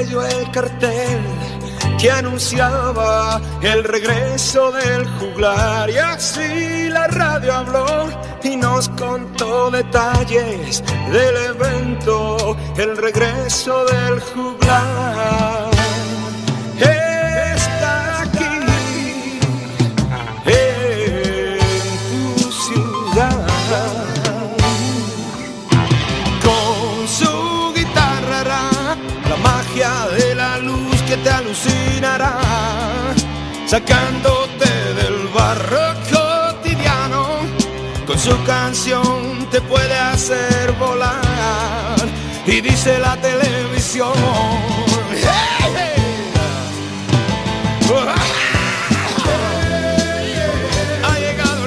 El cartel que anunciaba el regreso del juglar y así la radio habló y nos contó detalles del evento, el regreso del juglar. Sacándote del barro cotidiano. Con su canción te puede hacer volar y dice la televisión. "Hey, hey". Ha llegado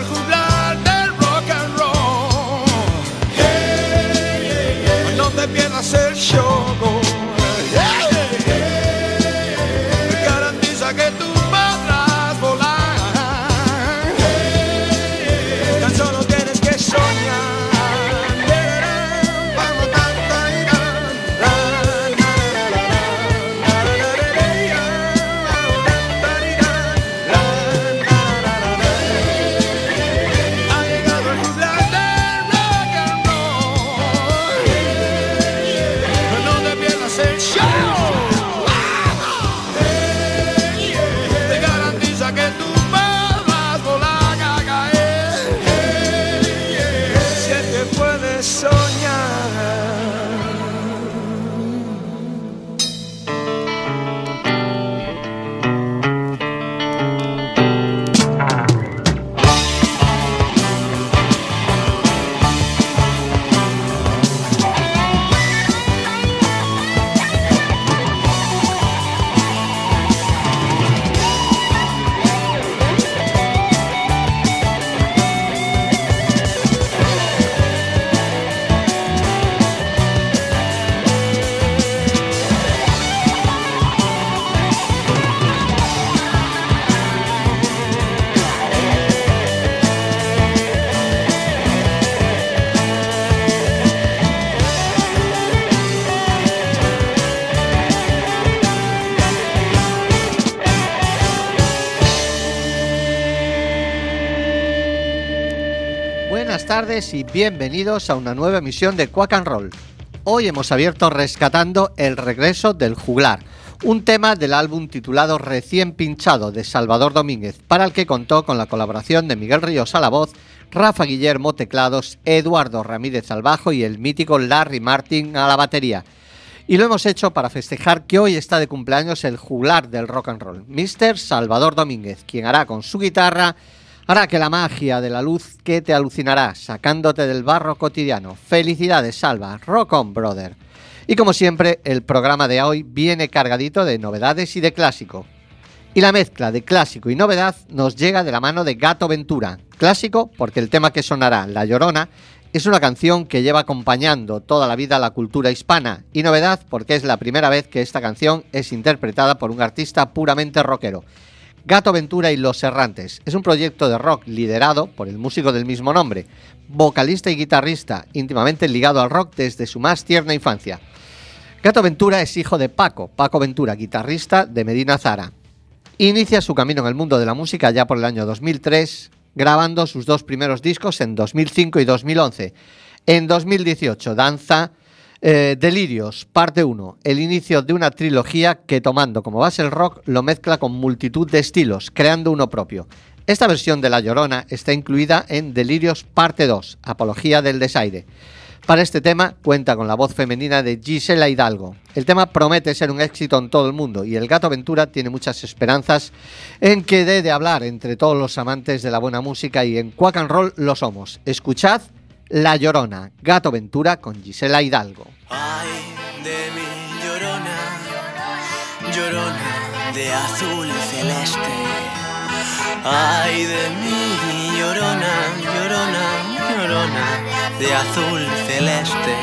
y bienvenidos a una nueva emisión de Quack and Roll. Hoy hemos abierto rescatando el regreso del juglar, un tema del álbum titulado Recién pinchado de Salvador Domínguez, para el que contó con la colaboración de Miguel Ríos a la voz, Rafa Guillermo teclados, Eduardo Ramírez al bajo y el mítico Larry Martin a la batería. Y lo hemos hecho para festejar que hoy está de cumpleaños el juglar del rock and roll, Mr. Salvador Domínguez, quien hará con su guitarra hará que la magia de la luz que te alucinará sacándote del barro cotidiano. Felicidades, Salva. Rock on, brother. Y como siempre, el programa de hoy viene cargadito de novedades y de clásico. Y la mezcla de clásico y novedad nos llega de la mano de Gato Ventura. Clásico porque el tema que sonará, La Llorona, es una canción que lleva acompañando toda la vida la cultura hispana. Y novedad porque es la primera vez que esta canción es interpretada por un artista puramente rockero. Gato Ventura y Los Errantes. Es un proyecto de rock liderado por el músico del mismo nombre, vocalista y guitarrista, íntimamente ligado al rock desde su más tierna infancia. Gato Ventura es hijo de Paco, Paco Ventura, guitarrista de Medina Zara. Inicia su camino en el mundo de la música ya por el año 2003, grabando sus dos primeros discos en 2005 y 2011. En 2018 danza eh, Delirios, parte 1, el inicio de una trilogía que tomando como base el rock lo mezcla con multitud de estilos, creando uno propio. Esta versión de La Llorona está incluida en Delirios, parte 2, Apología del Desaire. Para este tema cuenta con la voz femenina de Gisela Hidalgo. El tema promete ser un éxito en todo el mundo y el Gato Ventura tiene muchas esperanzas en que dé de hablar entre todos los amantes de la buena música y en Quack and Roll lo somos. Escuchad La Llorona, Gato Ventura con Gisela Hidalgo. Ay de mi llorona, llorona de azul celeste. Ay de mi llorona, llorona, llorona de azul celeste.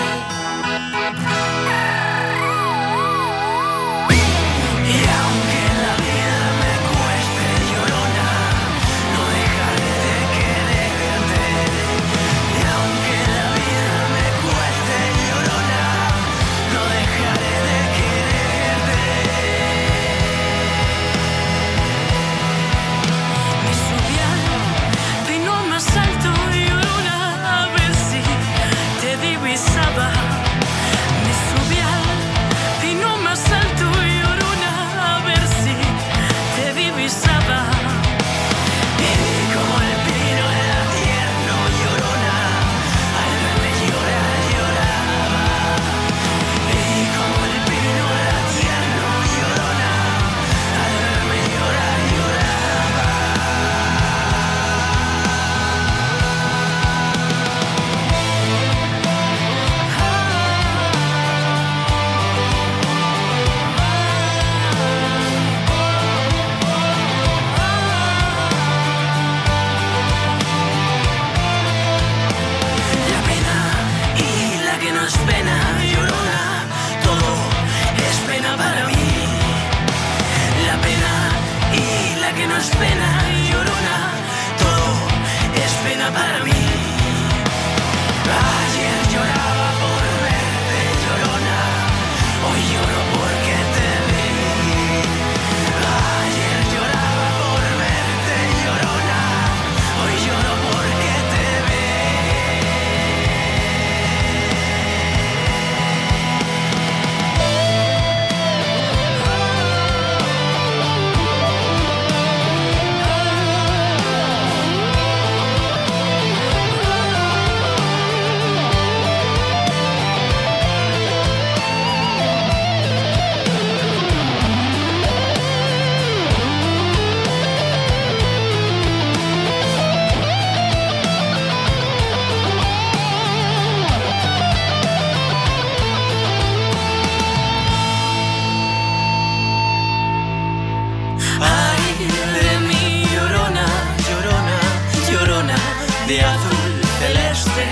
Celeste.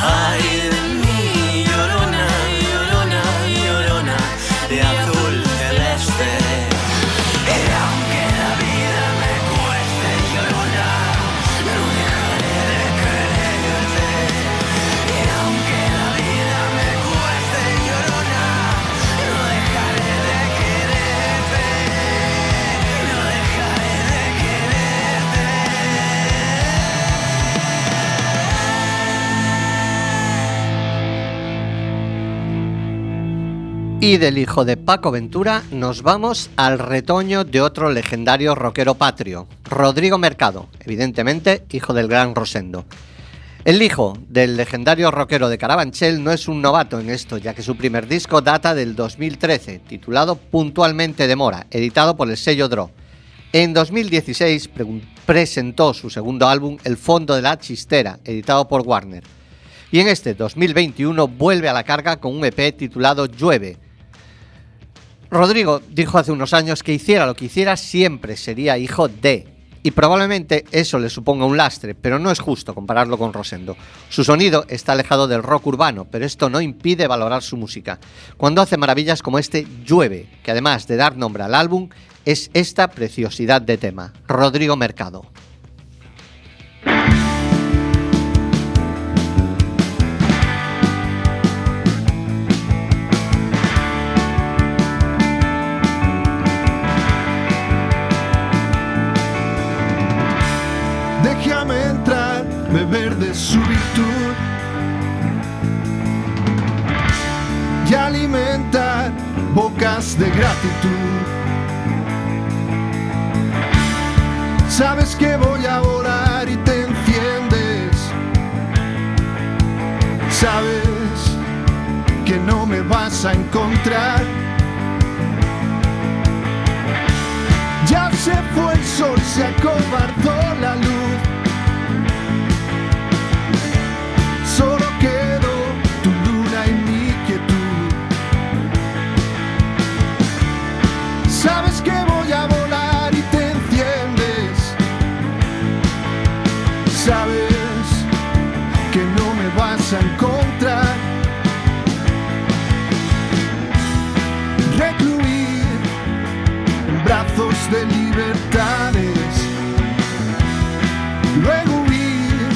Ay Y del hijo de Paco Ventura nos vamos al retoño de otro legendario rockero patrio, Rodrigo Mercado, evidentemente hijo del gran Rosendo. El hijo del legendario rockero de Carabanchel no es un novato en esto, ya que su primer disco data del 2013, titulado Puntualmente de Mora, editado por el sello Draw. En 2016 pre- presentó su segundo álbum El Fondo de la Chistera, editado por Warner. Y en este 2021 vuelve a la carga con un EP titulado Llueve. Rodrigo dijo hace unos años que hiciera lo que hiciera siempre sería hijo de. y probablemente eso le suponga un lastre, pero no es justo compararlo con Rosendo. Su sonido está alejado del rock urbano, pero esto no impide valorar su música. Cuando hace maravillas como este Llueve, que además de dar nombre al álbum, es esta preciosidad de tema, Rodrigo Mercado. Su virtud y alimentar bocas de gratitud. Sabes que voy a volar y te enciendes. Sabes que no me vas a encontrar. Ya se fue el sol, se acobardó la luz. Libertades. Luego huir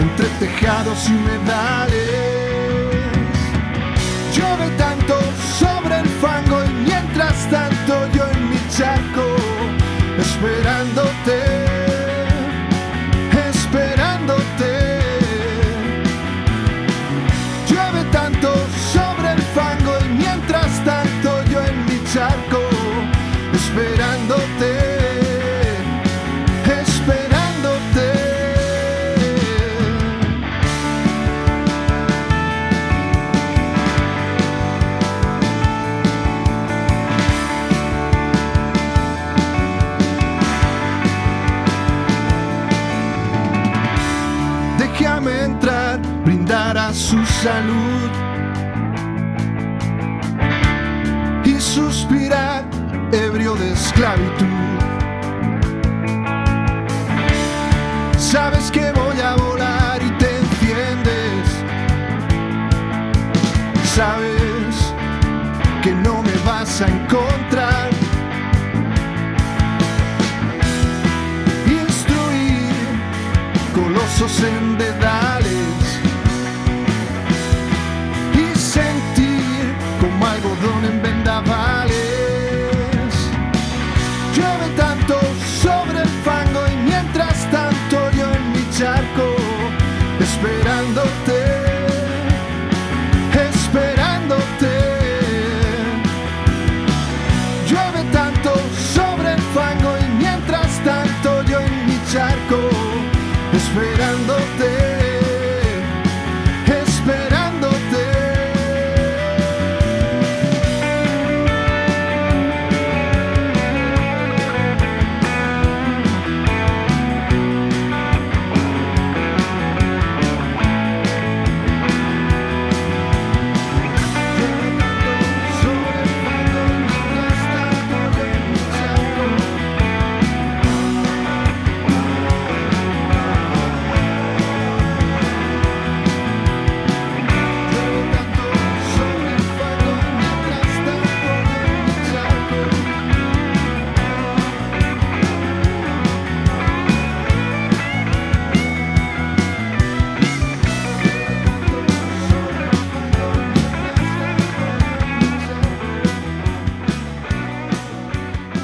entre tejados y humedales. Salud y suspirar ebrio de esclavitud. Sabes que voy a volar y te enciendes. Sabes que no me vas a encontrar. Instruir colosos en dedales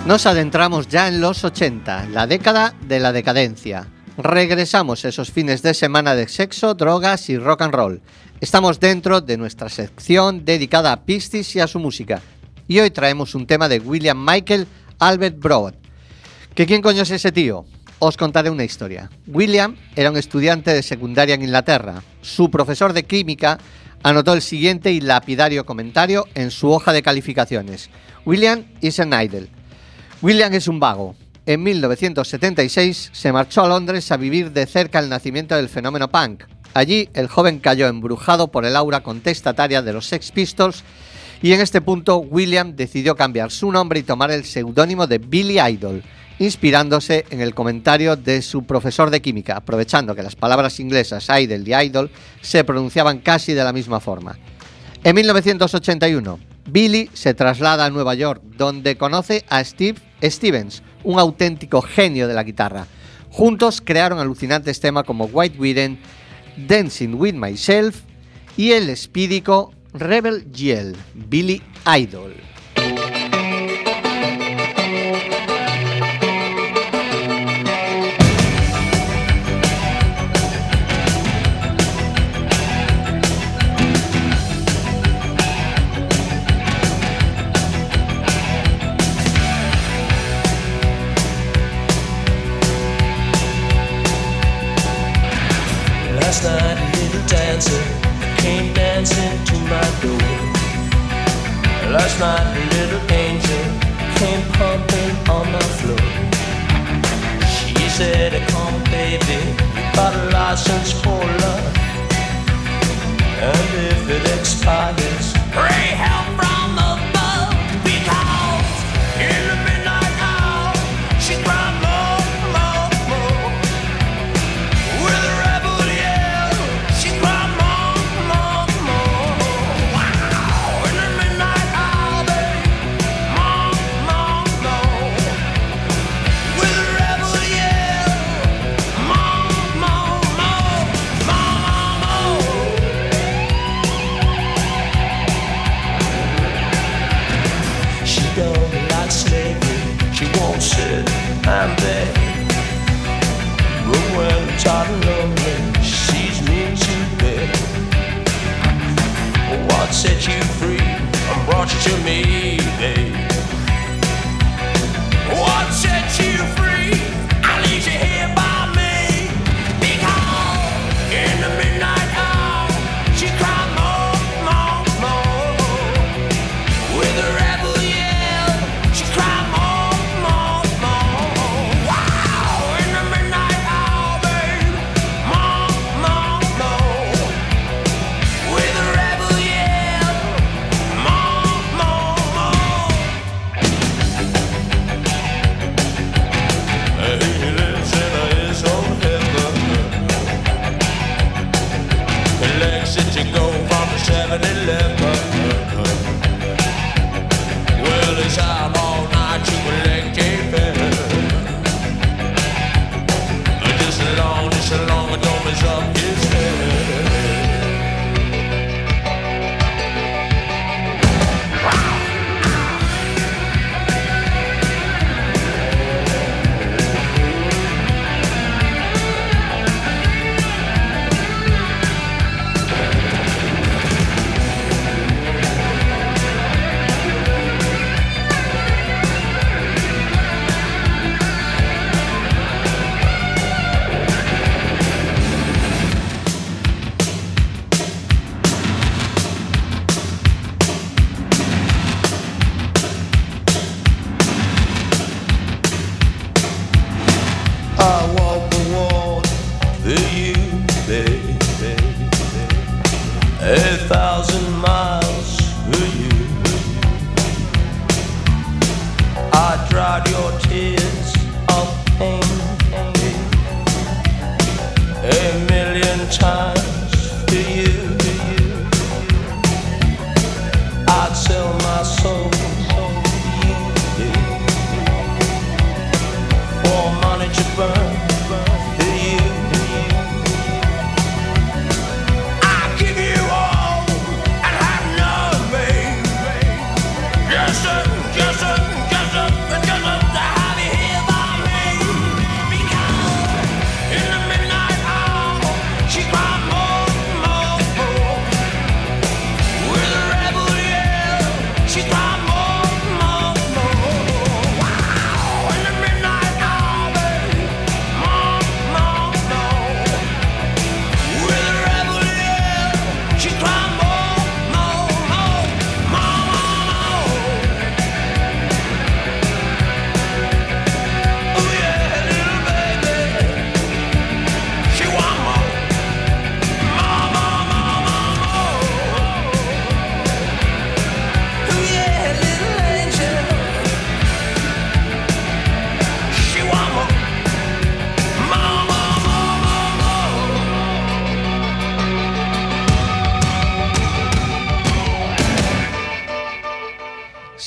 Nos adentramos ya en los 80, la década de la decadencia. Regresamos esos fines de semana de sexo, drogas y rock and roll. Estamos dentro de nuestra sección dedicada a Pistis y a su música. Y hoy traemos un tema de William Michael Albert Broad. ¿Que quién coño es ese tío? Os contaré una historia. William era un estudiante de secundaria en Inglaterra. Su profesor de química anotó el siguiente y lapidario comentario en su hoja de calificaciones. William is an idle. William es un vago. En 1976 se marchó a Londres a vivir de cerca el nacimiento del fenómeno punk. Allí el joven cayó embrujado por el aura contestataria de los Sex Pistols y en este punto William decidió cambiar su nombre y tomar el seudónimo de Billy Idol, inspirándose en el comentario de su profesor de química, aprovechando que las palabras inglesas idol y idol se pronunciaban casi de la misma forma. En 1981, Billy se traslada a Nueva York, donde conoce a Steve Stevens, un auténtico genio de la guitarra. Juntos crearon alucinantes temas como White Wedding, Dancing with Myself y el espídico Rebel Yell, Billy Idol. dancing, came dancing to my door. Last night, a little angel came pumping on the floor. She said, Come, baby, you got a license for.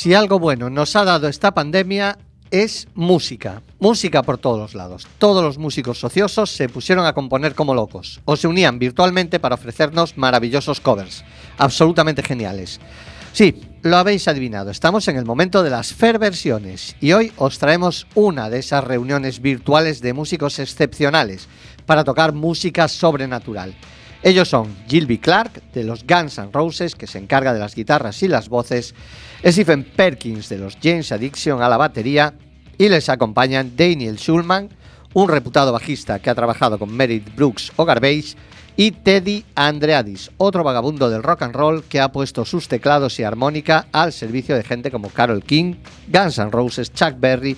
Si algo bueno nos ha dado esta pandemia es música. Música por todos los lados. Todos los músicos ociosos se pusieron a componer como locos o se unían virtualmente para ofrecernos maravillosos covers. Absolutamente geniales. Sí, lo habéis adivinado. Estamos en el momento de las Fair versiones y hoy os traemos una de esas reuniones virtuales de músicos excepcionales para tocar música sobrenatural. Ellos son Gilby Clark de los Guns N' Roses, que se encarga de las guitarras y las voces, Stephen Perkins de los James Addiction a la batería y les acompañan Daniel Schulman, un reputado bajista que ha trabajado con Meredith Brooks o Garbage, y Teddy Andreadis, otro vagabundo del rock and roll que ha puesto sus teclados y armónica al servicio de gente como Carol King, Guns N' Roses, Chuck Berry,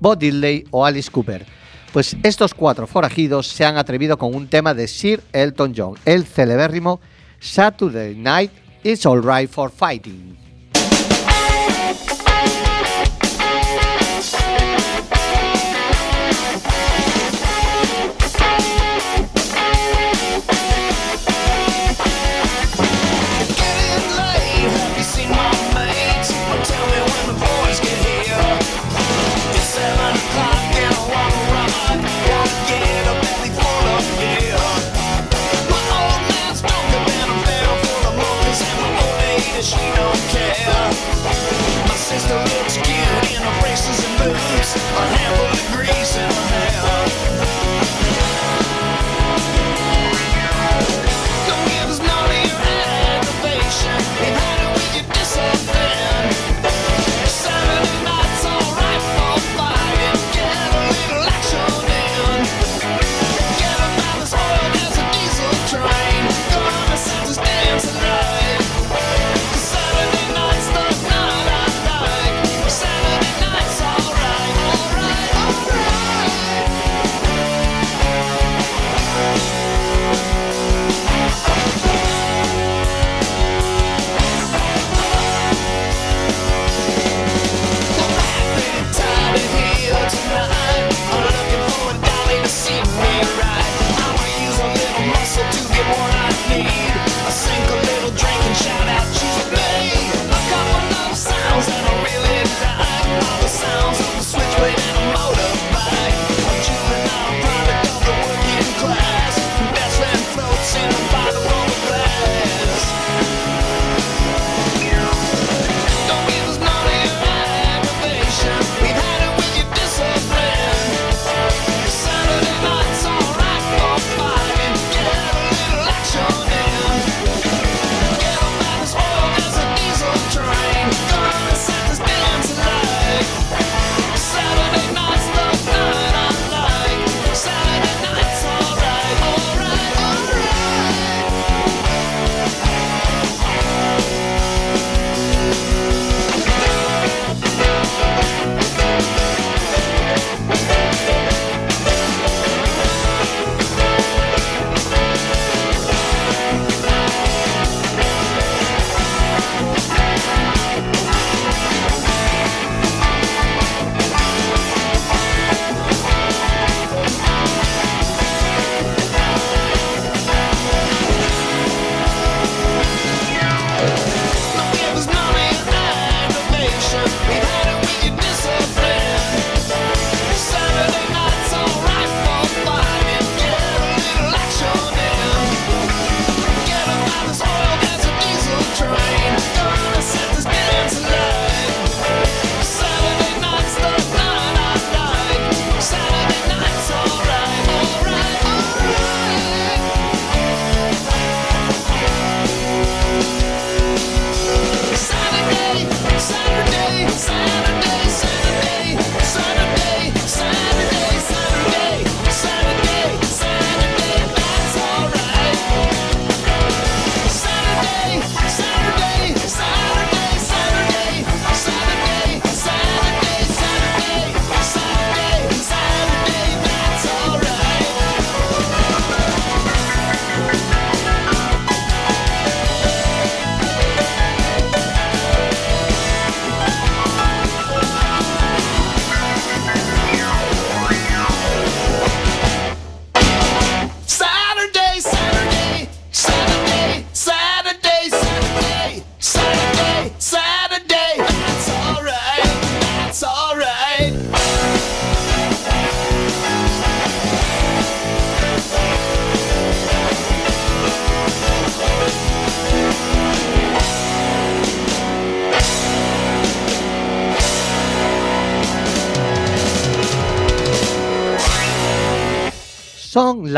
Bob Diddley o Alice Cooper. Pues estos cuatro forajidos se han atrevido con un tema de Sir Elton John, el celebérrimo Saturday Night It's Alright for Fighting.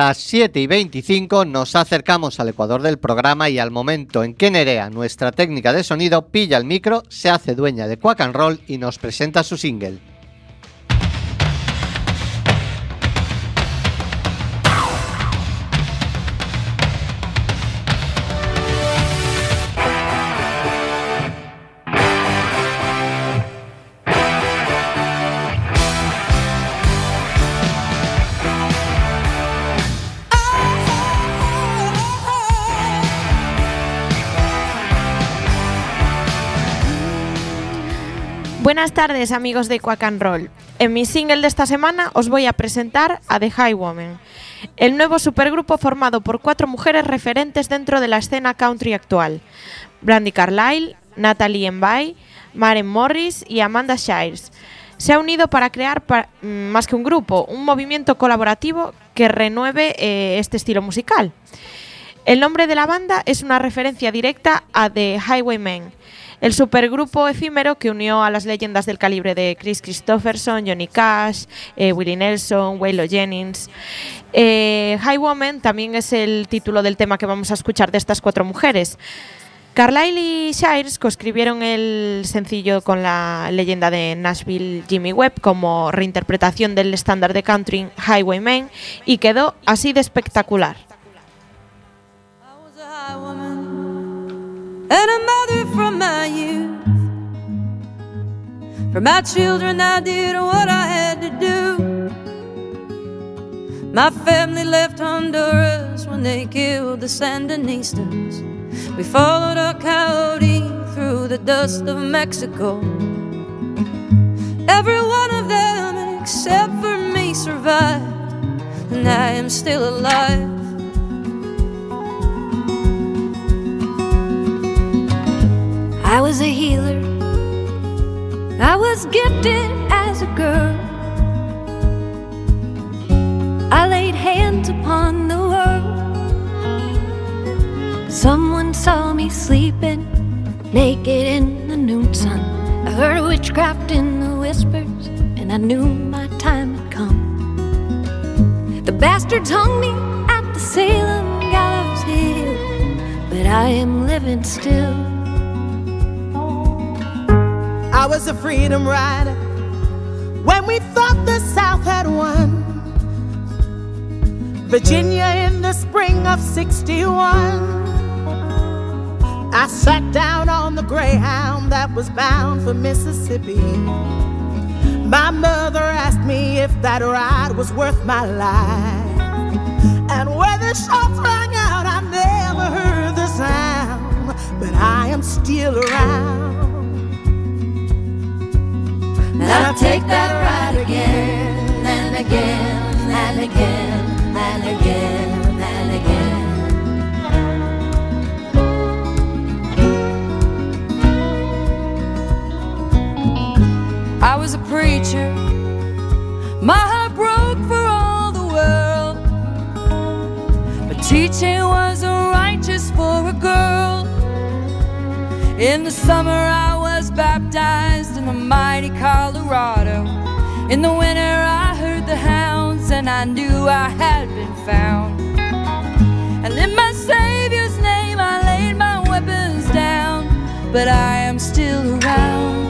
Las 7 y 25, nos acercamos al ecuador del programa y al momento en que Nerea, nuestra técnica de sonido, pilla el micro, se hace dueña de Quack and Roll y nos presenta su single. Buenas tardes amigos de Quack and Roll. En mi single de esta semana os voy a presentar a The High Woman, el nuevo supergrupo formado por cuatro mujeres referentes dentro de la escena country actual. Brandy Carlile, Natalie Embay, Maren Morris y Amanda Shires. Se ha unido para crear mm, más que un grupo, un movimiento colaborativo que renueve eh, este estilo musical. El nombre de la banda es una referencia directa a The Highwaymen, el supergrupo efímero que unió a las leyendas del calibre de Chris Christopherson, Johnny Cash, eh, Willie Nelson, Waylon Jennings. Eh, Highwoman también es el título del tema que vamos a escuchar de estas cuatro mujeres. Carlyle y Shires coescribieron el sencillo con la leyenda de Nashville Jimmy Webb como reinterpretación del estándar de country Highwaymen y quedó así de espectacular. And a mother from my youth. For my children, I did what I had to do. My family left Honduras when they killed the Sandinistas. We followed a coyote through the dust of Mexico. Every one of them, except for me, survived, and I am still alive. I was a healer. I was gifted as a girl. I laid hands upon the world. Someone saw me sleeping naked in the noon sun. I heard witchcraft in the whispers, and I knew my time had come. The bastards hung me at the Salem Gallows Hill, but I am living still. I was a freedom rider when we thought the South had won. Virginia in the spring of 61. I sat down on the Greyhound that was bound for Mississippi. My mother asked me if that ride was worth my life. And when the shots rang out, I never heard the sound, but I am still around. And I'll take that ride again and again and again and again and again. I was a preacher. My heart broke for all the world. But teaching was righteous for a girl. In the summer, I baptized in the mighty Colorado. In the winter, I heard the hounds, and I knew I had been found. And in my Savior's name, I laid my weapons down, but I am still around.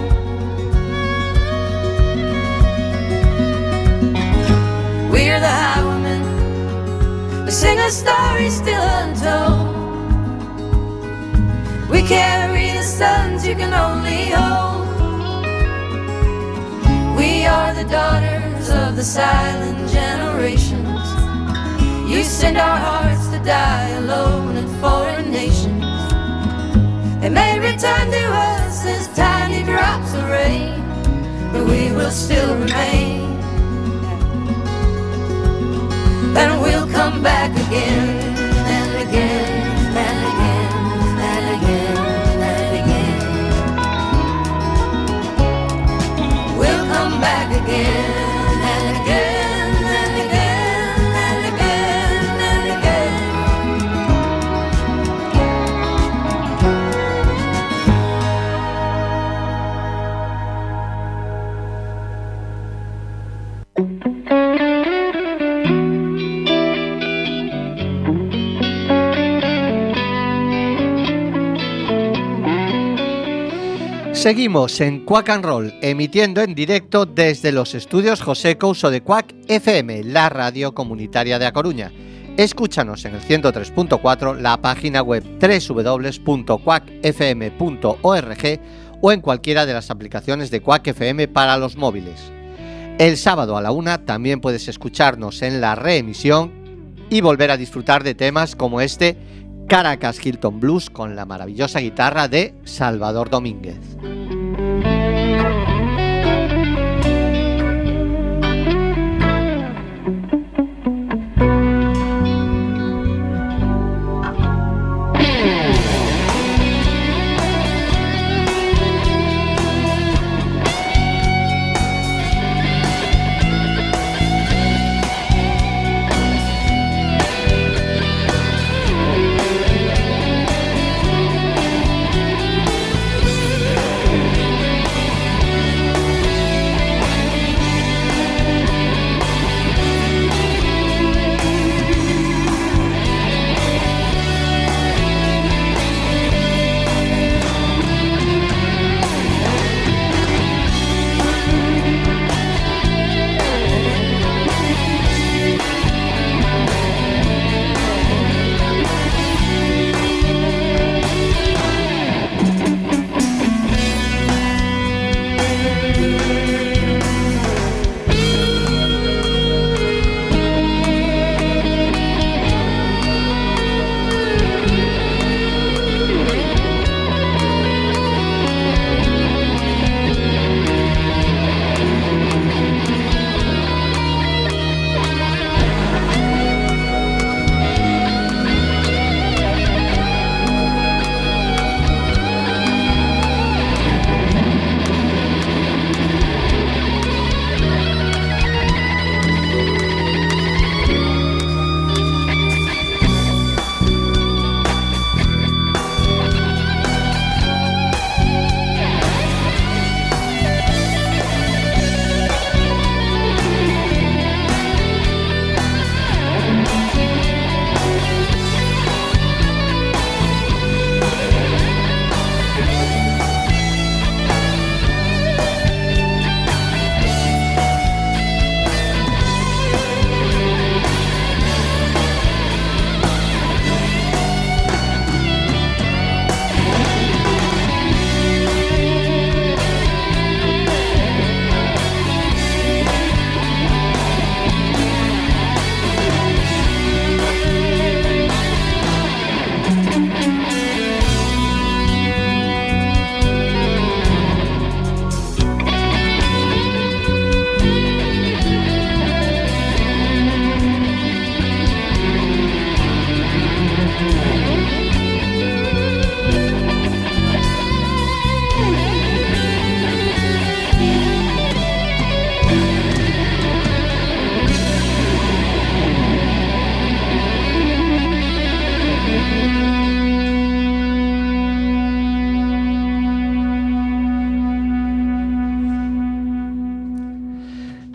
We're the highwaymen. We sing a story still untold. We carry sons you can only hold. We are the daughters of the silent generations. You send our hearts to die alone in foreign nations. They may return to us as tiny drops of rain, but we will still remain. And we'll come back again back again Seguimos en Quack and Roll, emitiendo en directo desde los estudios José Couso de Quack FM, la radio comunitaria de A Coruña. Escúchanos en el 103.4, la página web www.quackfm.org o en cualquiera de las aplicaciones de Quack FM para los móviles. El sábado a la una también puedes escucharnos en la reemisión y volver a disfrutar de temas como este Caracas Hilton Blues con la maravillosa guitarra de Salvador Domínguez.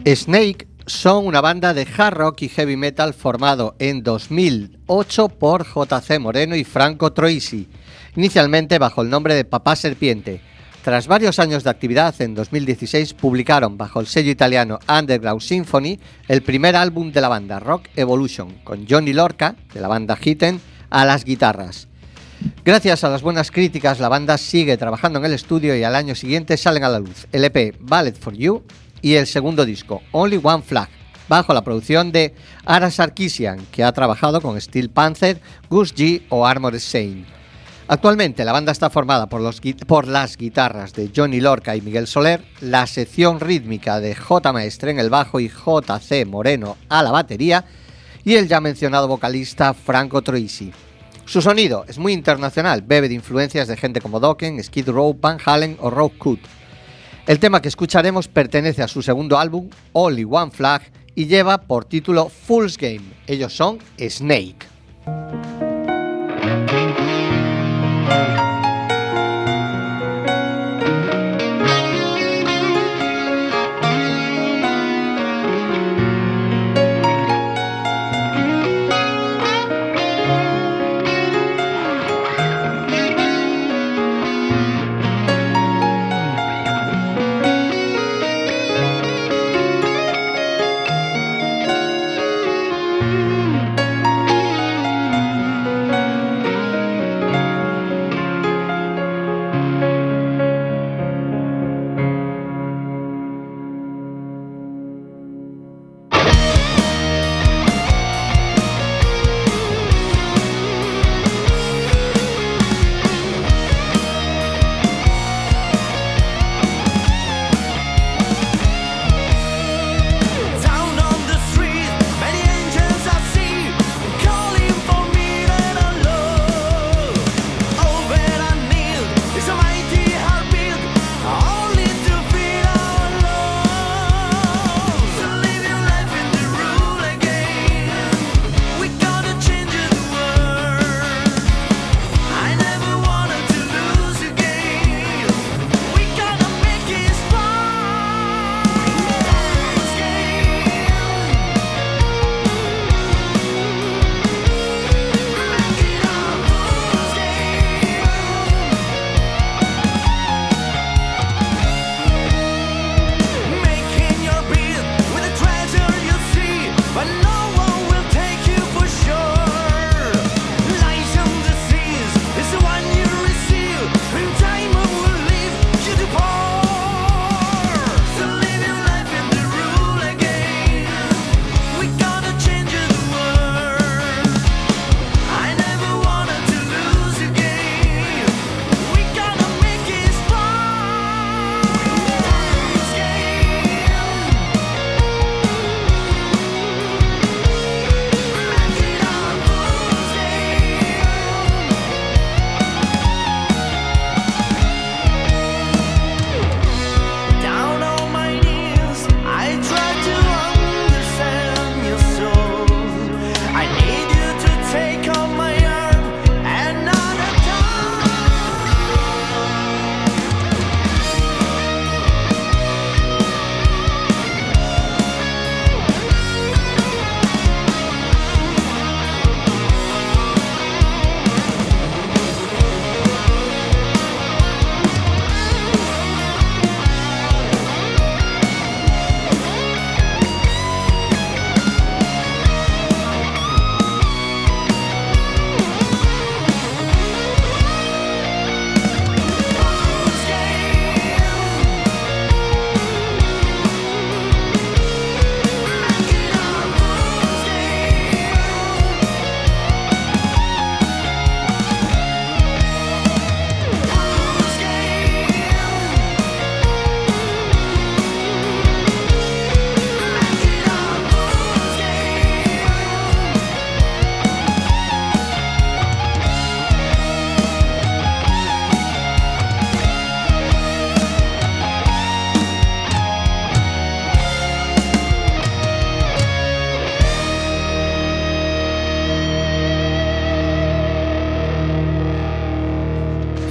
Snake son una banda de hard rock y heavy metal formado en 2008 por JC Moreno y Franco Troisi, inicialmente bajo el nombre de Papá Serpiente. Tras varios años de actividad, en 2016 publicaron bajo el sello italiano Underground Symphony el primer álbum de la banda, Rock Evolution, con Johnny Lorca, de la banda Hitten, a las guitarras. Gracias a las buenas críticas, la banda sigue trabajando en el estudio y al año siguiente salen a la luz el EP Ballet for You y el segundo disco, Only One Flag, bajo la producción de Ara Sarkisian, que ha trabajado con Steel Panther, Gus G o Armored Saint. Actualmente la banda está formada por las guitarras de Johnny Lorca y Miguel Soler, la sección rítmica de J. Maestre en el bajo y JC Moreno a la batería y el ya mencionado vocalista Franco Troisi. Su sonido es muy internacional, bebe de influencias de gente como Dokken, Skid Row, Van Halen o Rock Cut. El tema que escucharemos pertenece a su segundo álbum, Only One Flag, y lleva por título Fool's Game. Ellos son Snake.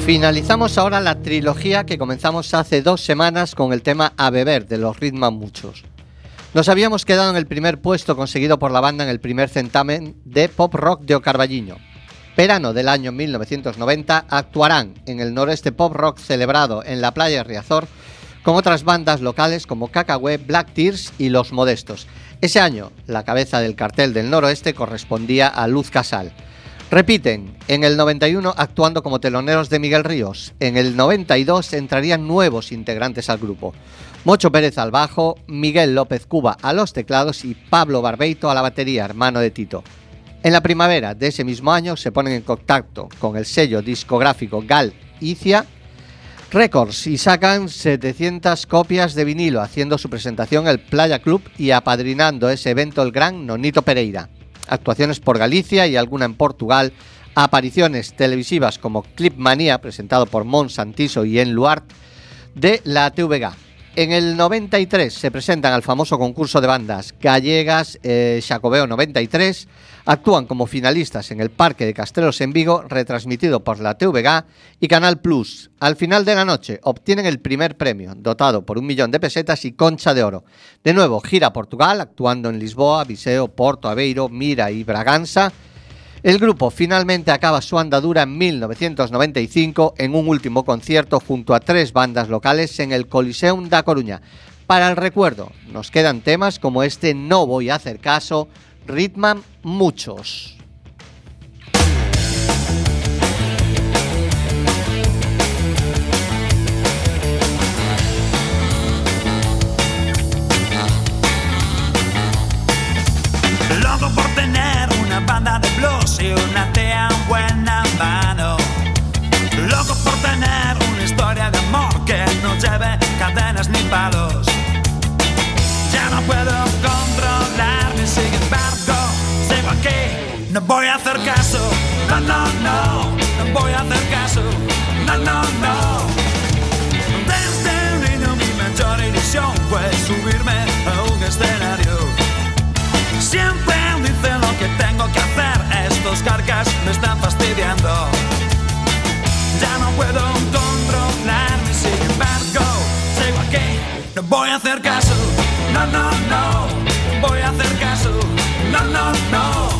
Finalizamos ahora la trilogía que comenzamos hace dos semanas con el tema A Beber de los Ritman Muchos. Nos habíamos quedado en el primer puesto conseguido por la banda en el primer certamen de pop rock de Ocarballiño. Verano del año 1990 actuarán en el noreste pop rock celebrado en la playa de Riazor con otras bandas locales como Cacahué, Black Tears y Los Modestos. Ese año, la cabeza del cartel del noroeste correspondía a Luz Casal. Repiten, en el 91 actuando como teloneros de Miguel Ríos. En el 92 entrarían nuevos integrantes al grupo. Mocho Pérez al bajo, Miguel López Cuba a los teclados y Pablo Barbeito a la batería, hermano de Tito. En la primavera de ese mismo año se ponen en contacto con el sello discográfico Gal Icia Records y sacan 700 copias de vinilo haciendo su presentación en el Playa Club y apadrinando ese evento el gran Nonito Pereira. Actuaciones por Galicia y alguna en Portugal, apariciones televisivas como Clip Manía presentado por Mon Santiso y En Luart de la TVG. En el 93 se presentan al famoso concurso de bandas gallegas eh, Xacobeo 93, actúan como finalistas en el Parque de Castelos en Vigo, retransmitido por la TVG y Canal Plus. Al final de la noche obtienen el primer premio, dotado por un millón de pesetas y concha de oro. De nuevo, gira Portugal, actuando en Lisboa, Viseo, Porto Aveiro, Mira y Braganza. El grupo finalmente acaba su andadura en 1995 en un último concierto junto a tres bandas locales en el Coliseum da Coruña. Para el recuerdo, nos quedan temas como este No voy a hacer caso, Ritman muchos. No voy a hacer caso, no, no, no. No voy a hacer caso, no, no, no. Desde niño mi mayor ilusión fue subirme a un escenario. Siempre dicen lo que tengo que hacer. Estos carcas me están fastidiando. Ya no puedo controlarme, sin embargo, sigo aquí. No voy a hacer caso. No, no, no. Voy a hacer caso. No, no, no.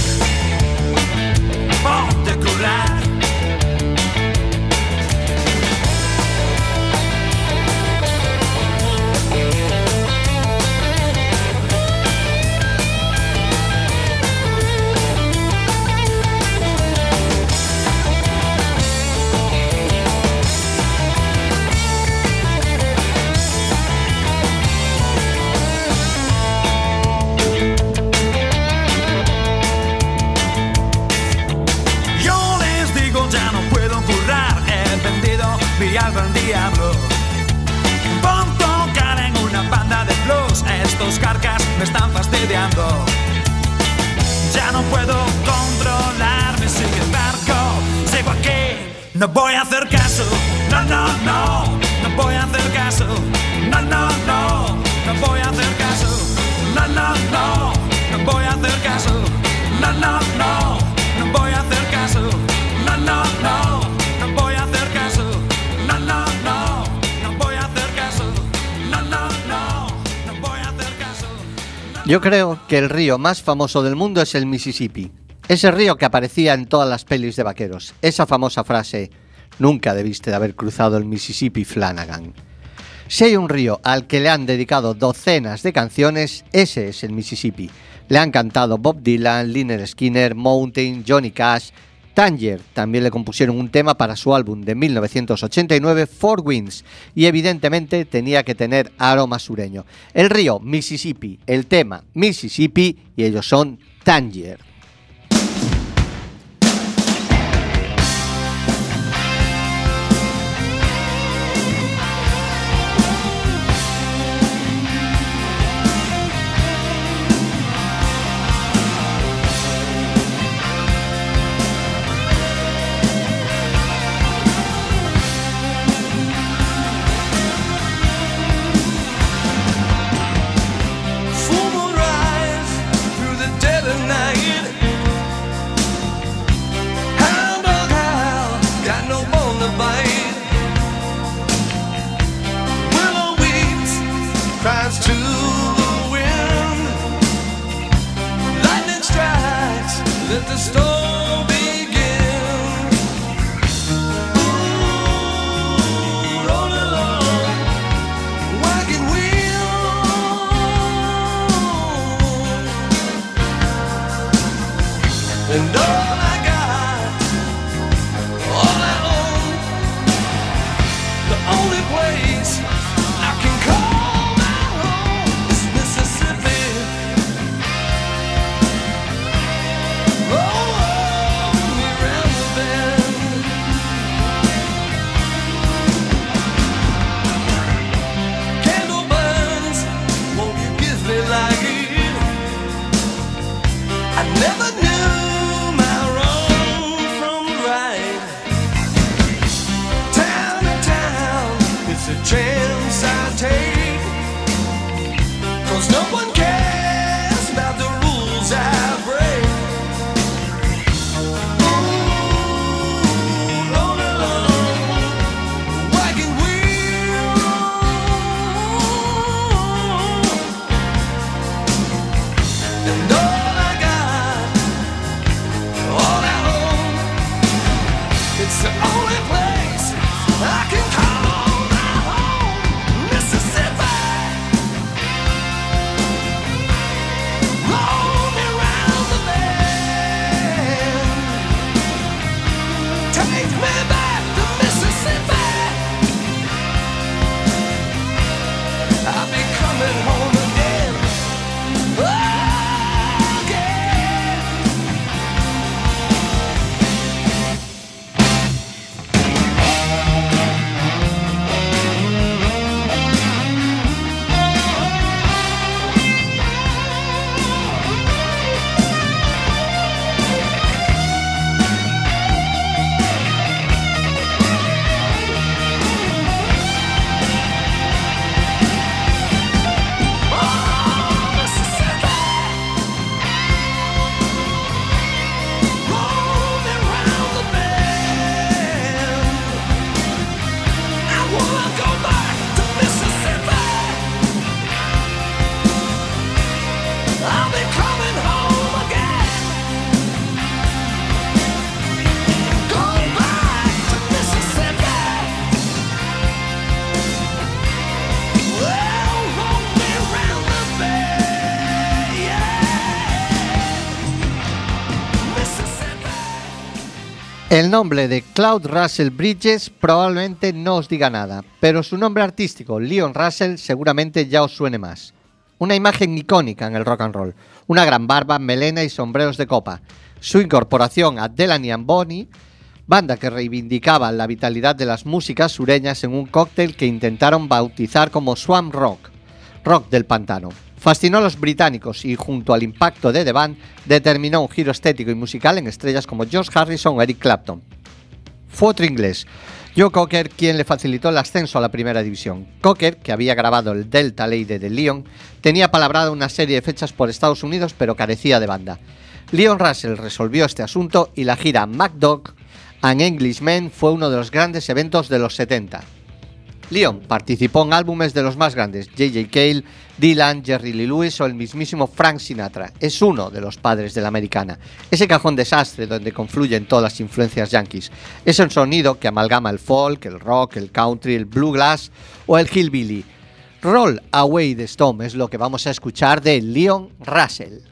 alma al diablo. Por tocar en una banda de blues, estos carcas me están fastidiando. Ya no puedo controlarme, sin embargo, sigo aquí. No voy a hacer caso, no, no, no, no voy a hacer caso, no, no, no, no voy a hacer caso, no, no, no Yo creo que el río más famoso del mundo es el Mississippi. Ese río que aparecía en todas las pelis de vaqueros. Esa famosa frase, nunca debiste de haber cruzado el Mississippi Flanagan. Si hay un río al que le han dedicado docenas de canciones, ese es el Mississippi. Le han cantado Bob Dylan, Lynyrd Skinner, Mountain, Johnny Cash, Tanger. También le compusieron un tema para su álbum de 1989, Four Winds, y evidentemente tenía que tener aroma sureño. El río Mississippi, el tema Mississippi, y ellos son Tanger. story. Nombre de Claude Russell Bridges probablemente no os diga nada, pero su nombre artístico, Leon Russell, seguramente ya os suene más. Una imagen icónica en el rock and roll, una gran barba, melena y sombreros de copa. Su incorporación a Delaney and Bonnie, banda que reivindicaba la vitalidad de las músicas sureñas en un cóctel que intentaron bautizar como Swamp Rock, rock del pantano. Fascinó a los británicos y junto al impacto de The Band determinó un giro estético y musical en estrellas como George Harrison o Eric Clapton. Fue otro inglés, Joe Cocker, quien le facilitó el ascenso a la primera división. Cocker, que había grabado el Delta Lady de Leon, tenía palabrada una serie de fechas por Estados Unidos, pero carecía de banda. Leon Russell resolvió este asunto y la gira MacDog and Englishmen fue uno de los grandes eventos de los 70. Leon participó en álbumes de los más grandes, J.J. Cale, Dylan, Jerry Lee Lewis o el mismísimo Frank Sinatra. Es uno de los padres de la americana. Ese cajón desastre donde confluyen todas las influencias yankees. Es un sonido que amalgama el folk, el rock, el country, el bluegrass o el hillbilly. Roll Away the Storm es lo que vamos a escuchar de Leon Russell.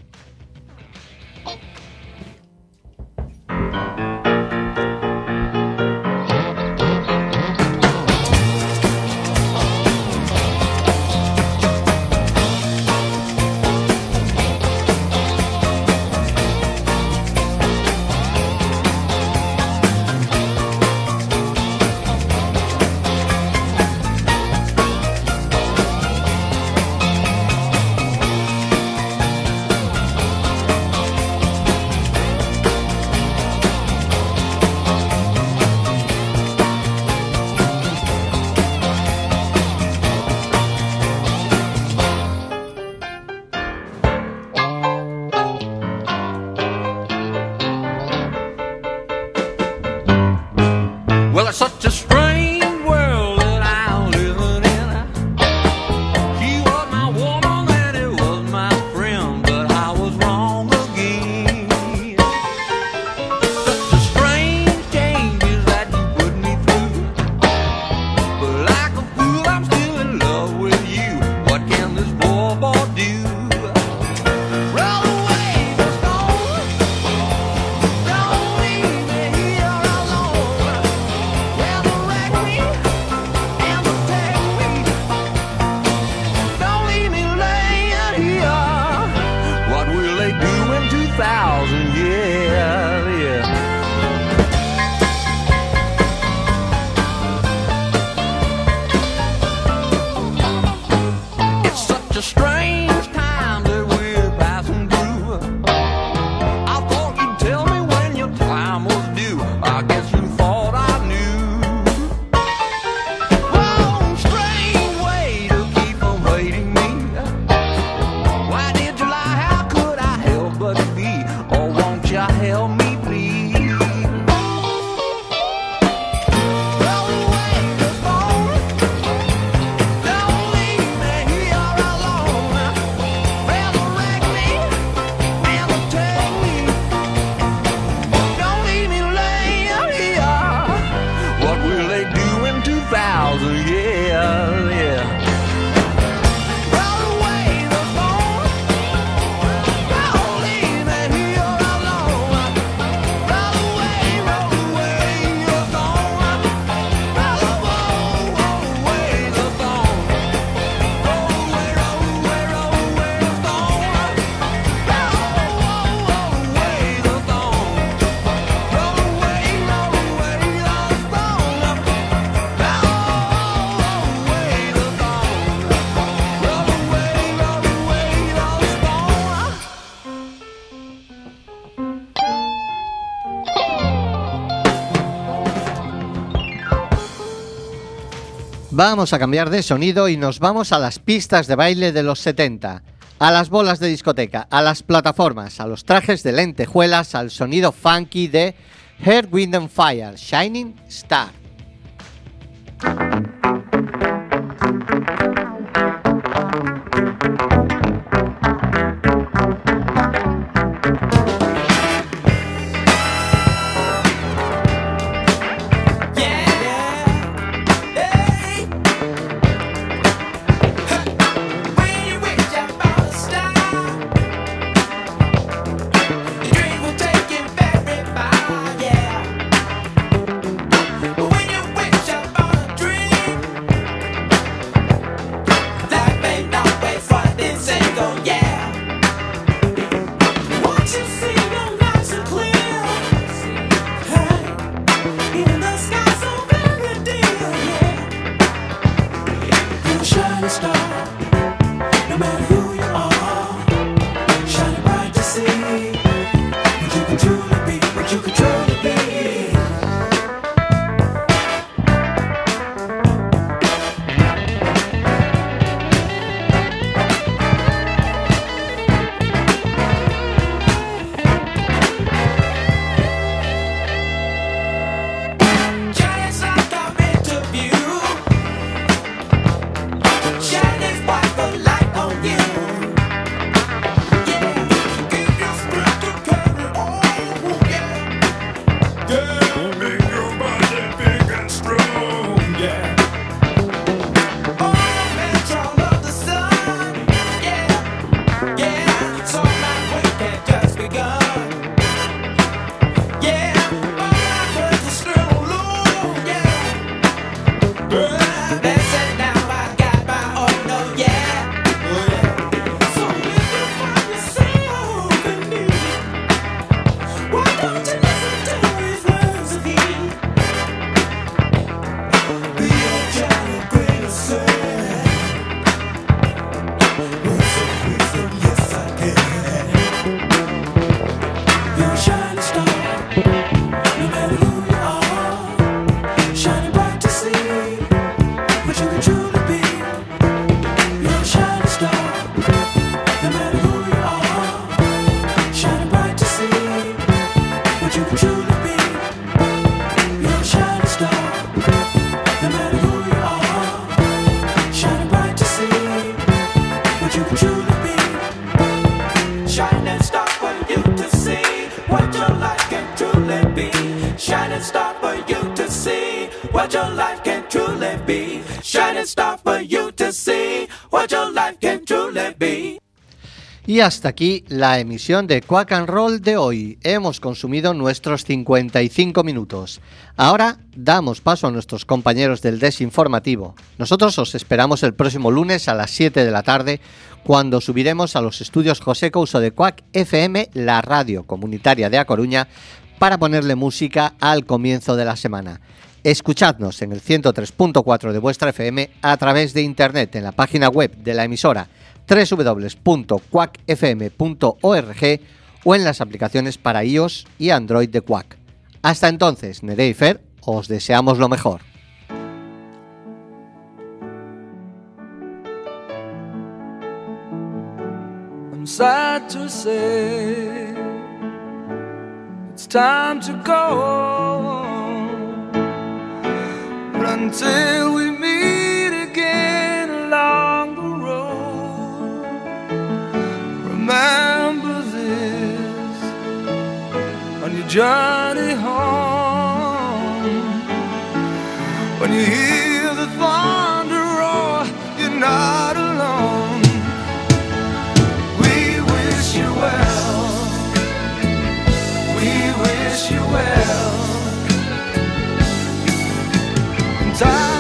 Vamos a cambiar de sonido y nos vamos a las pistas de baile de los 70, a las bolas de discoteca, a las plataformas, a los trajes de lentejuelas, al sonido funky de Head, Wind and Fire, Shining Star. Y hasta aquí la emisión de Quack and Roll de hoy. Hemos consumido nuestros 55 minutos. Ahora damos paso a nuestros compañeros del desinformativo. Nosotros os esperamos el próximo lunes a las 7 de la tarde cuando subiremos a los estudios José Couso de Quack FM, la radio comunitaria de A Coruña, para ponerle música al comienzo de la semana. Escuchadnos en el 103.4 de vuestra FM a través de internet en la página web de la emisora www.quackfm.org o en las aplicaciones para iOS y Android de Quack. Hasta entonces, Nerea os deseamos lo mejor. It's time to go. Journey home. When you hear the thunder roar, you're not alone. We wish you well. We wish you well. Time